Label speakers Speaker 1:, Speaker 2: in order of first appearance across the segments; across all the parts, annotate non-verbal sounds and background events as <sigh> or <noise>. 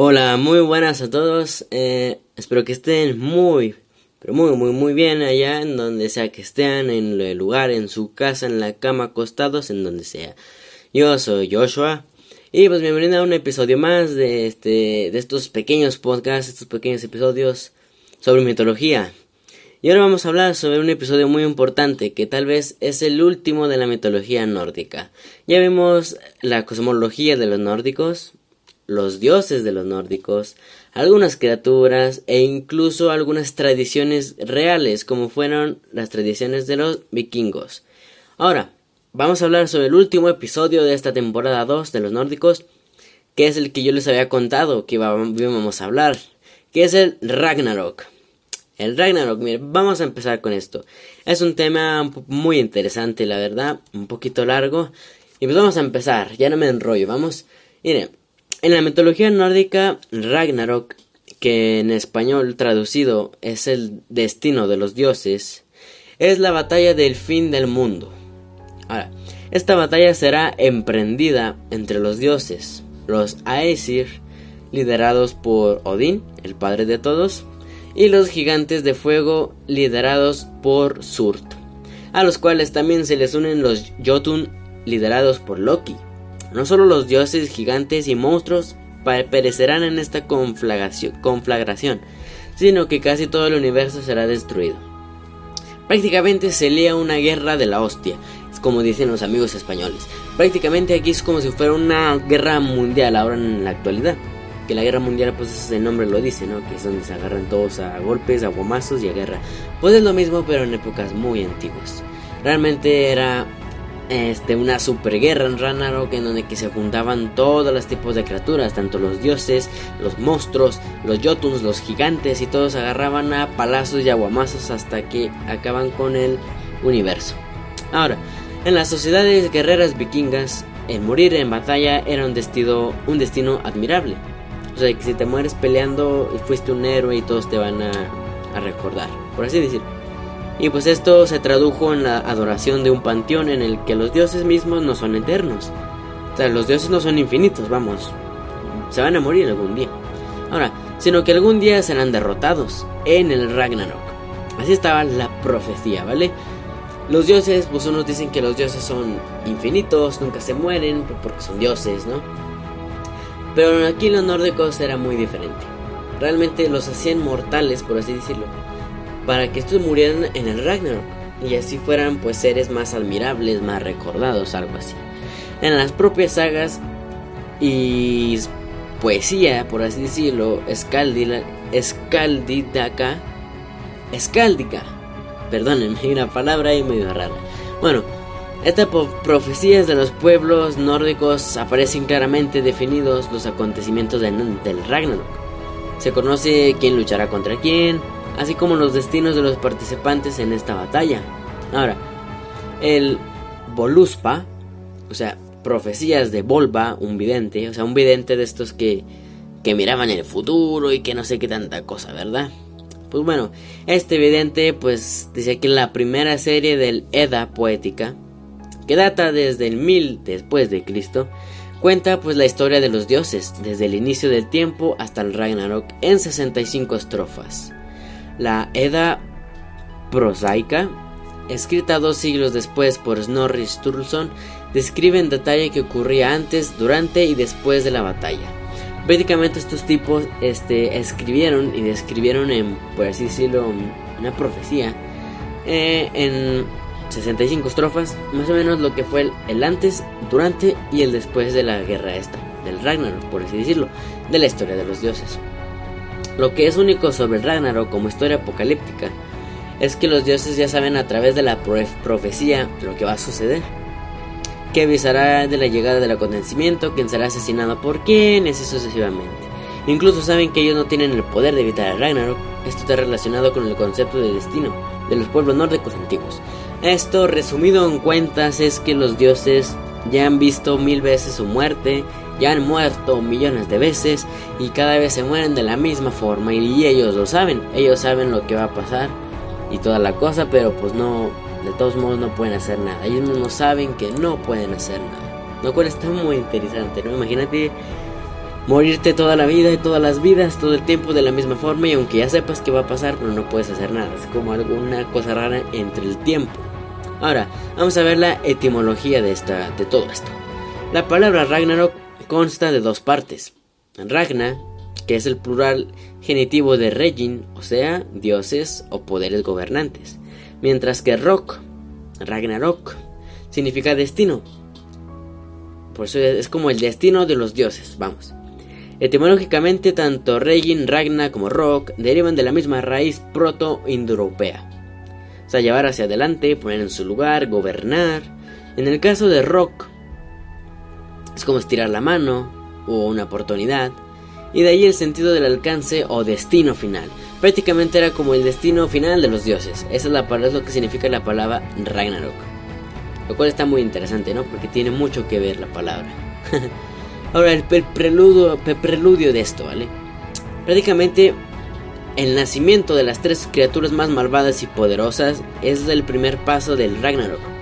Speaker 1: Hola, muy buenas a todos. Eh, espero que estén muy, pero muy, muy, muy bien allá en donde sea que estén, en el lugar, en su casa, en la cama, acostados, en donde sea. Yo soy Joshua y pues bienvenido a un episodio más de este, de estos pequeños podcasts, estos pequeños episodios sobre mitología. Y ahora vamos a hablar sobre un episodio muy importante que tal vez es el último de la mitología nórdica. Ya vimos la cosmología de los nórdicos, los dioses de los nórdicos, algunas criaturas e incluso algunas tradiciones reales como fueron las tradiciones de los vikingos. Ahora, vamos a hablar sobre el último episodio de esta temporada 2 de los nórdicos, que es el que yo les había contado que íbamos a hablar, que es el Ragnarok. El Ragnarok, miren, vamos a empezar con esto. Es un tema muy interesante, la verdad, un poquito largo. Y pues vamos a empezar, ya no me enrollo, vamos. Miren, en la mitología nórdica, Ragnarok, que en español traducido es el destino de los dioses, es la batalla del fin del mundo. Ahora, esta batalla será emprendida entre los dioses, los Aesir, liderados por Odín, el padre de todos, y los gigantes de fuego, liderados por Surt, a los cuales también se les unen los Jotun, liderados por Loki. No solo los dioses, gigantes y monstruos perecerán en esta conflagración, sino que casi todo el universo será destruido. Prácticamente se lía una guerra de la hostia, como dicen los amigos españoles. Prácticamente aquí es como si fuera una guerra mundial ahora en la actualidad. Que la guerra mundial, pues el nombre lo dice, ¿no? Que es donde se agarran todos a golpes, a guamazos y a guerra. Pues es lo mismo, pero en épocas muy antiguas. Realmente era este, una superguerra en Ragnarok en donde que se juntaban todos los tipos de criaturas, tanto los dioses, los monstruos, los Jotuns, los gigantes y todos agarraban a palazos y aguamazos hasta que acaban con el universo. Ahora, en las sociedades guerreras vikingas, el morir en batalla era un destino, un destino admirable. O sea, que si te mueres peleando y fuiste un héroe y todos te van a, a recordar, por así decirlo. Y pues esto se tradujo en la adoración de un panteón en el que los dioses mismos no son eternos. O sea, los dioses no son infinitos, vamos. Se van a morir algún día. Ahora, sino que algún día serán derrotados en el Ragnarok. Así estaba la profecía, ¿vale? Los dioses, pues unos dicen que los dioses son infinitos, nunca se mueren, porque son dioses, ¿no? Pero aquí los nórdicos era muy diferente. Realmente los hacían mortales, por así decirlo para que estos murieran en el Ragnarok y así fueran pues seres más admirables, más recordados, algo así. En las propias sagas y poesía, por así decirlo, escaldida, escaldidaka, escáldica, perdónenme, una palabra ahí medio rara. Bueno, estas profecías de los pueblos nórdicos aparecen claramente definidos los acontecimientos del, del Ragnarok. Se conoce quién luchará contra quién, así como los destinos de los participantes en esta batalla. Ahora, el Voluspa, o sea, profecías de Volva, un vidente, o sea, un vidente de estos que, que miraban el futuro y que no sé qué tanta cosa, ¿verdad? Pues bueno, este vidente pues dice que la primera serie del Edda poética, que data desde el 1000 después de Cristo, cuenta pues la historia de los dioses, desde el inicio del tiempo hasta el Ragnarok en 65 estrofas. La Edda prosaica, escrita dos siglos después por Snorri Sturluson, describe en detalle qué ocurría antes, durante y después de la batalla. Prácticamente estos tipos este, escribieron y describieron en, por así decirlo, una profecía eh, en 65 estrofas, más o menos lo que fue el, el, antes, durante y el después de la guerra esta, del Ragnarok, por así decirlo, de la historia de los dioses. Lo que es único sobre Ragnarok como historia apocalíptica es que los dioses ya saben a través de la profecía lo que va a suceder. Que avisará de la llegada del acontecimiento, quién será asesinado por quién, y así sucesivamente. Incluso saben que ellos no tienen el poder de evitar el Ragnarok. Esto está relacionado con el concepto de destino de los pueblos nórdicos antiguos. Esto, resumido en cuentas, es que los dioses ya han visto mil veces su muerte ya han muerto millones de veces y cada vez se mueren de la misma forma y ellos lo saben, ellos saben lo que va a pasar y toda la cosa, pero pues no, de todos modos no pueden hacer nada, ellos no saben que no pueden hacer nada, lo cual está muy interesante, ¿no? Imagínate morirte toda la vida y todas las vidas, todo el tiempo de la misma forma y aunque ya sepas que va a pasar, pero no puedes hacer nada. Es como alguna cosa rara entre el tiempo. Ahora, vamos a ver la etimología de, esta, de todo esto. La palabra Ragnarok consta de dos partes. Ragna, que es el plural genitivo de Regin, o sea, dioses o poderes gobernantes. Mientras que Rock, Ragnarok, significa destino. Por eso es como el destino de los dioses, vamos. Etimológicamente, tanto Regin, Ragna como Rock derivan de la misma raíz proto-indoeuropea. O sea, llevar hacia adelante, poner en su lugar, gobernar. En el caso de Rock, es como estirar la mano o una oportunidad. Y de ahí el sentido del alcance o destino final. Prácticamente era como el destino final de los dioses. Esa es la es lo que significa la palabra Ragnarok. Lo cual está muy interesante, ¿no? Porque tiene mucho que ver la palabra. <laughs> Ahora, el, preludio, el preludio de esto, ¿vale? Prácticamente el nacimiento de las tres criaturas más malvadas y poderosas es el primer paso del Ragnarok.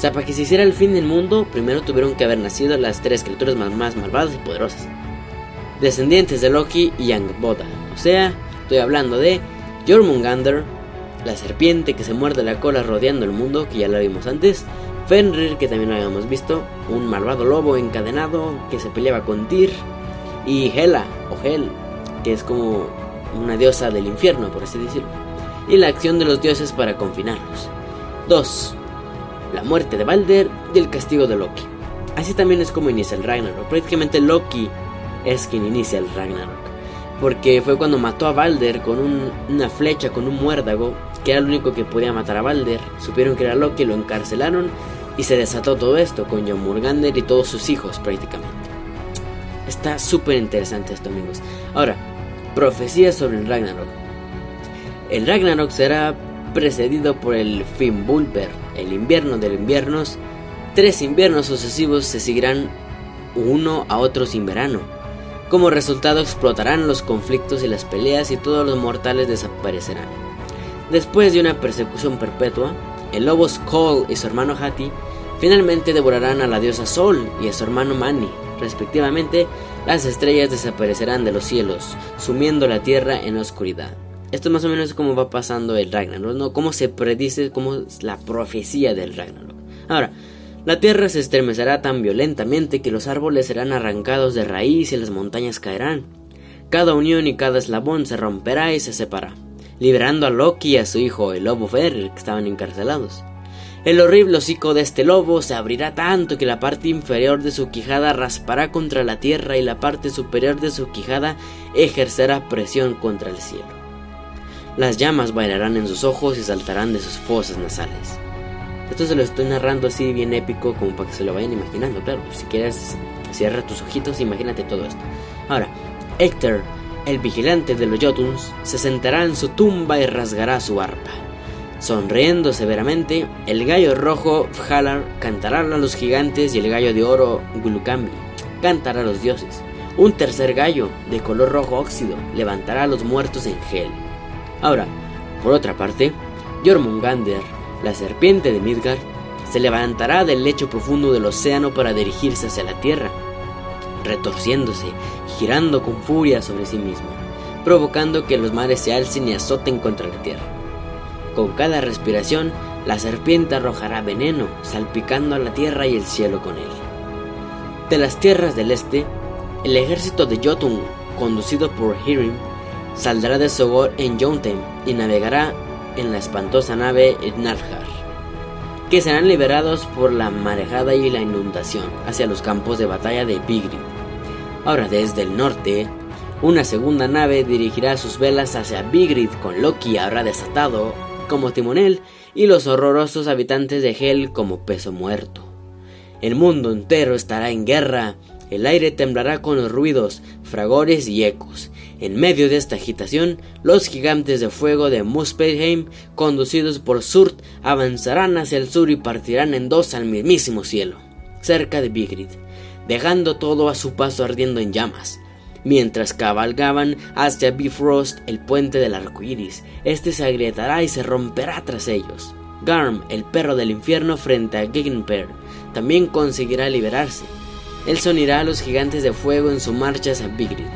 Speaker 1: O sea, para que se hiciera el fin del mundo, primero tuvieron que haber nacido las tres criaturas más, malvadas y poderosas. Descendientes de Loki y Angbotha. O sea, estoy hablando de Jormungandr, la serpiente que se muerde la cola rodeando el mundo, que ya la vimos antes, Fenrir, que también lo habíamos visto, un malvado lobo encadenado que se peleaba con Tyr, y Hela, o Hel, que es como una diosa del infierno, por así decirlo, y la acción de los dioses para confinarlos. 2. La muerte de Balder y el castigo de Loki. Así también es como inicia el Ragnarok. Prácticamente Loki es quien inicia el Ragnarok. Porque fue cuando mató a Balder con una flecha, con un muérdago, que era el único que podía matar a Balder. Supieron que era Loki, lo encarcelaron y se desató todo esto con John Murgander y todos sus hijos prácticamente. Está súper interesante esto amigos. Ahora, profecías sobre el Ragnarok. El Ragnarok será precedido por el Fimbulver, el invierno de inviernos. Tres inviernos sucesivos se seguirán uno a otro sin verano. Como resultado explotarán los conflictos y las peleas y todos los mortales desaparecerán. Después de una persecución perpetua, el lobo Skoll y su hermano Hati finalmente devorarán a la diosa Sol y a su hermano Mani. Respectivamente, las estrellas desaparecerán de los cielos, sumiendo la tierra en la oscuridad. Esto más o menos es como va pasando el Ragnarok, ¿no? Cómo se predice, cómo es la profecía del Ragnarok. Ahora, la tierra se estremecerá tan violentamente que los árboles serán arrancados de raíz y las montañas caerán. Cada unión y cada eslabón se romperá y se separará liberando a Loki y a su hijo, el lobo Fer, que estaban encarcelados. El horrible hocico de este lobo se abrirá tanto que la parte inferior de su quijada raspará contra la tierra y la parte superior de su quijada ejercerá presión contra el cielo. Las llamas bailarán en sus ojos y saltarán de sus fosas nasales. Esto se lo estoy narrando así bien épico como para que se lo vayan imaginando, claro. Si quieres, cierra tus ojitos, imagínate todo esto. Ahora, Héctor el vigilante de los Jotuns se sentará en su tumba y rasgará su arpa. Sonriendo severamente, el gallo rojo Fhalar cantará a los gigantes y el gallo de oro Gulukambi cantará a los dioses. Un tercer gallo, de color rojo óxido, levantará a los muertos en Hel. Ahora, por otra parte, Jormungander, la serpiente de Midgard, se levantará del lecho profundo del océano para dirigirse hacia la tierra retorciéndose y girando con furia sobre sí mismo, provocando que los mares se alcen y azoten contra la tierra. Con cada respiración, la serpiente arrojará veneno, salpicando a la tierra y el cielo con él. De las tierras del este, el ejército de Jotun, conducido por Hirim, saldrá de Sogor en Jotunheim y navegará en la espantosa nave Narjar, que serán liberados por la marejada y la inundación hacia los campos de batalla de Vigrid. Ahora desde el norte, una segunda nave dirigirá sus velas hacia Vigrid con Loki ahora desatado como timonel y los horrorosos habitantes de Hel como peso muerto. El mundo entero estará en guerra, el aire temblará con los ruidos, fragores y ecos. En medio de esta agitación, los gigantes de fuego de Muspelheim, conducidos por Surt, avanzarán hacia el sur y partirán en dos al mismísimo cielo, cerca de Vigrid dejando todo a su paso ardiendo en llamas. Mientras cabalgaban hacia Bifrost, el puente del arco iris, este se agrietará y se romperá tras ellos. Garm, el perro del infierno, frente a Gignper, también conseguirá liberarse. él se unirá a los gigantes de fuego en su marcha hacia Vigrid.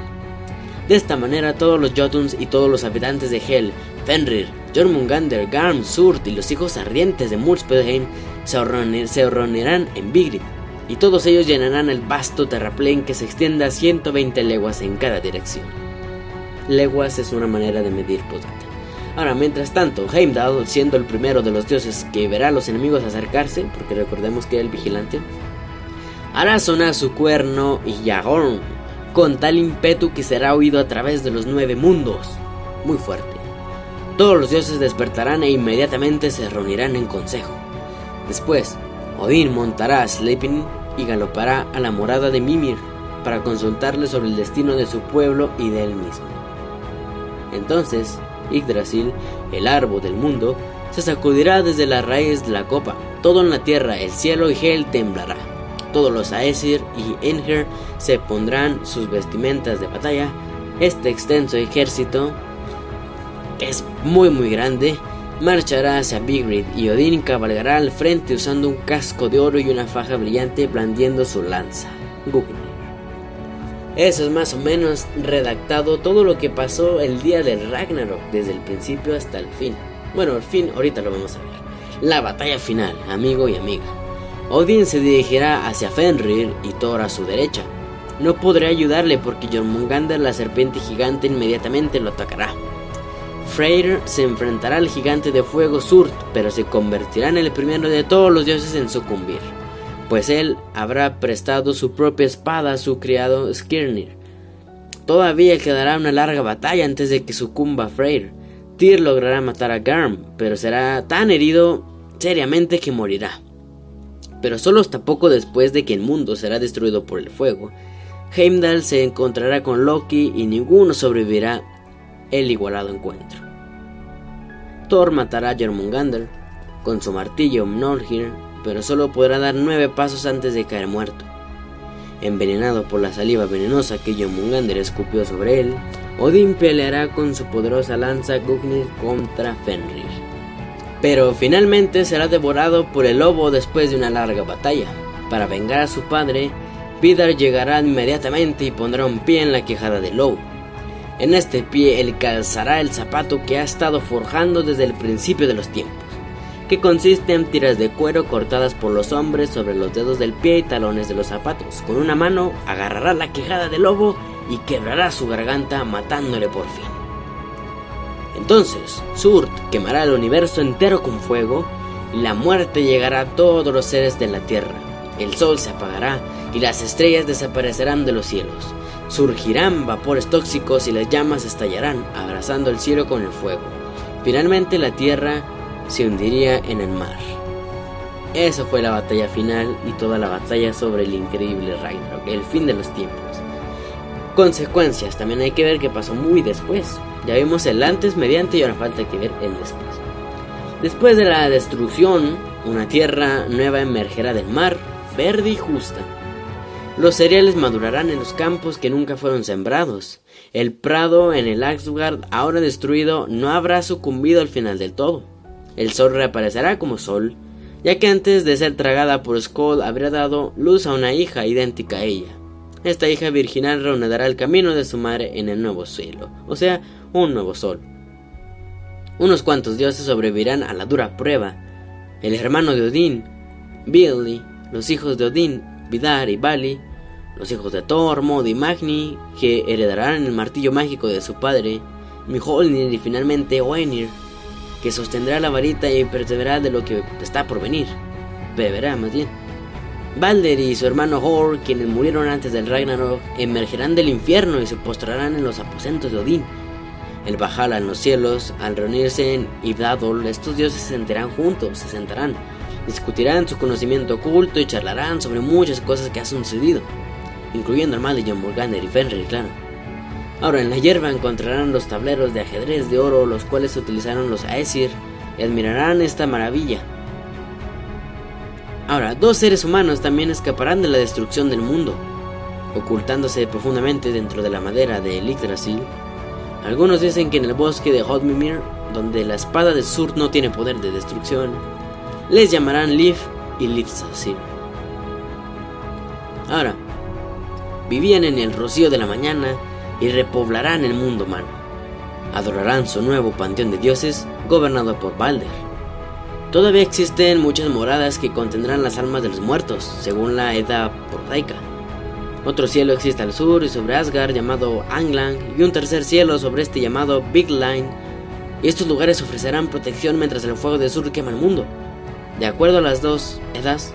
Speaker 1: De esta manera todos los Jotuns y todos los habitantes de Hel, Fenrir, Jormungandr, Garm, Surt y los hijos ardientes de Muspelheim se, reunirán en Vigrid, y todos ellos llenarán el vasto terraplén que se extiende a 120 leguas en cada dirección. Leguas es una manera de medir potata. Ahora, mientras tanto, Heimdall, siendo el primero de los dioses que verá a los enemigos acercarse, porque recordemos que era el vigilante, hará sonar su cuerno y Yagorn con tal ímpetu que será oído a través de los nueve mundos. Muy fuerte. Todos los dioses despertarán e inmediatamente se reunirán en consejo. Después, Odín montará a Sleipnir y galopará a la morada de Mimir para consultarle sobre el destino de su pueblo y de él mismo. Entonces, Yggdrasil, el árbol del mundo, se sacudirá desde la raíz de la copa. Todo en la tierra, el cielo y Hel temblará. Todos los Aesir y Enger se pondrán sus vestimentas de batalla. Este extenso ejército, que es muy muy grande, marchará hacia Vigrid y Odín cabalgará al frente usando un casco de oro y una faja brillante blandiendo su lanza. Eso es más o menos redactado todo lo que pasó el día del Ragnarok, desde el principio hasta el fin. Bueno, el fin ahorita lo vamos a ver. La batalla final, amigo y amiga. Odin se dirigirá hacia Fenrir y Thor a su derecha. No podrá ayudarle porque Jormungandr, la serpiente gigante, inmediatamente lo atacará. Freyr se enfrentará al gigante de fuego Surt, pero se convertirá en el primero de todos los dioses en sucumbir pues él habrá prestado su propia espada a su criado Skirnir. Todavía quedará una larga batalla antes de que sucumba Freyr. Tyr logrará matar a Garm, pero será tan herido seriamente que morirá. Pero solo hasta poco después de que el mundo será destruido por el fuego, Heimdall se encontrará con Loki y ninguno sobrevivirá el igualado encuentro. Thor matará a Jormungandr con su martillo Mjolnir pero solo podrá dar nueve pasos antes de caer muerto. Envenenado por la saliva venenosa que Jormungandr escupió sobre él, Odín peleará con su poderosa lanza Gugnir contra Fenrir. Pero finalmente será devorado por el lobo después de una larga batalla. Para vengar a su padre, Vidar llegará inmediatamente y pondrá un pie en la quejada del lobo. En este pie él calzará el zapato que ha estado forjando desde el principio de los tiempos que consiste en tiras de cuero cortadas por los hombres sobre los dedos del pie y talones de los zapatos. Con una mano agarrará la quejada del lobo y quebrará su garganta matándole por fin. Entonces, Surt quemará el universo entero con fuego y la muerte llegará a todos los seres de la tierra. El sol se apagará y las estrellas desaparecerán de los cielos. Surgirán vapores tóxicos y las llamas estallarán, abrazando el cielo con el fuego. Finalmente la tierra se hundiría en el mar. Esa fue la batalla final y toda la batalla sobre el increíble Ragnarok, el fin de los tiempos. Consecuencias, también hay que ver qué pasó muy después. Ya vimos el antes, mediante y ahora falta que ver el después. Después de la destrucción, una tierra nueva emergerá del mar, verde y justa. Los cereales madurarán en los campos que nunca fueron sembrados. El prado en el Asgard, ahora destruido, no habrá sucumbido al final del todo. El sol reaparecerá como sol, ya que antes de ser tragada por Skoll habría dado luz a una hija idéntica a ella. Esta hija virginal reanudará el camino de su madre en el nuevo cielo, o sea, un nuevo sol. Unos cuantos dioses sobrevivirán a la dura prueba. El hermano de Odín, Billy, los hijos de Odín, Vidar y Bali, los hijos de Thor, Mod y Magni, que heredarán el martillo mágico de su padre, Mjolnir y finalmente Oenir, que sostendrá la varita y perseverará de lo que está por venir. Beberá más bien. Balder y su hermano Hor, quienes murieron antes del Ragnarok, emergerán del infierno y se postrarán en los aposentos de Odín. El Bajala en los cielos, al reunirse en Ibdadol, estos dioses se sentarán juntos, se sentarán, discutirán su conocimiento oculto y charlarán sobre muchas cosas que han sucedido, incluyendo el mal de John Morganer y Fenrir, claro. Ahora, en la hierba encontrarán los tableros de ajedrez de oro, los cuales utilizaron los Aesir, y admirarán esta maravilla. Ahora, dos seres humanos también escaparán de la destrucción del mundo, ocultándose profundamente dentro de la madera de Yggdrasil. Algunos dicen que en el bosque de Hodmimir, donde la espada de Sur no tiene poder de destrucción, les llamarán Lif y Lifsasir. Ahora, vivían en el rocío de la mañana y repoblarán el mundo humano. Adorarán su nuevo panteón de dioses gobernado por Balder. Todavía existen muchas moradas que contendrán las almas de los muertos, según la edad prosaica. Otro cielo existe al sur y sobre Asgard llamado Anglang y un tercer cielo sobre este llamado Big Line. Y estos lugares ofrecerán protección mientras el fuego del sur quema el mundo. De acuerdo a las dos edades,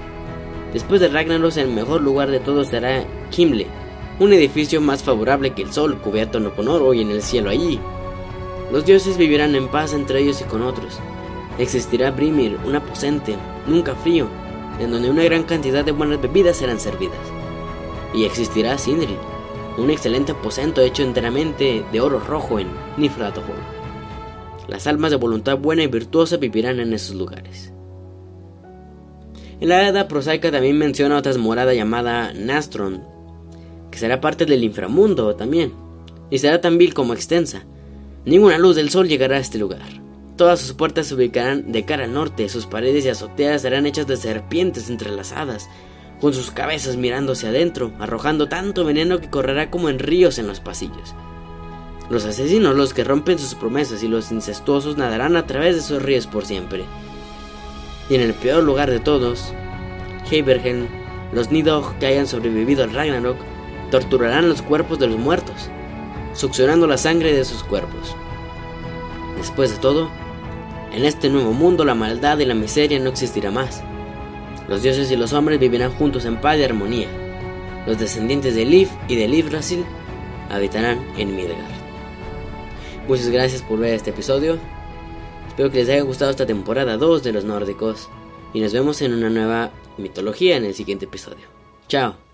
Speaker 1: después de Ragnaros el mejor lugar de todos será Kimle, un edificio más favorable que el sol cubierto con oro y en el cielo allí. Los dioses vivirán en paz entre ellos y con otros. Existirá Brimir, un aposente, nunca frío, en donde una gran cantidad de buenas bebidas serán servidas y existirá Sindri, un excelente aposento hecho enteramente de oro rojo en Niflatohol. Las almas de voluntad buena y virtuosa vivirán en esos lugares. En la Edad prosaica también menciona otra morada llamada Nastron, que será parte del inframundo también, y será tan vil como extensa. Ninguna luz del sol llegará a este lugar. Todas sus puertas se ubicarán de cara al norte, sus paredes y azoteas serán hechas de serpientes entrelazadas, con sus cabezas mirándose adentro, arrojando tanto veneno que correrá como en ríos en los pasillos. Los asesinos, los que rompen sus promesas y los incestuosos nadarán a través de esos ríos por siempre. Y en el peor lugar de todos, Heibergen, los Nidog que hayan sobrevivido al Ragnarok, torturarán los cuerpos de los muertos, succionando la sangre de sus cuerpos. Después de todo, en este nuevo mundo la maldad y la miseria no existirá más. Los dioses y los hombres vivirán juntos en paz y armonía. Los descendientes de Liv y de Liv Rasil habitarán en Midgard. Muchas gracias por ver este episodio. Espero que les haya gustado esta temporada 2 de los nórdicos. Y nos vemos en una nueva mitología en el siguiente episodio. Chao.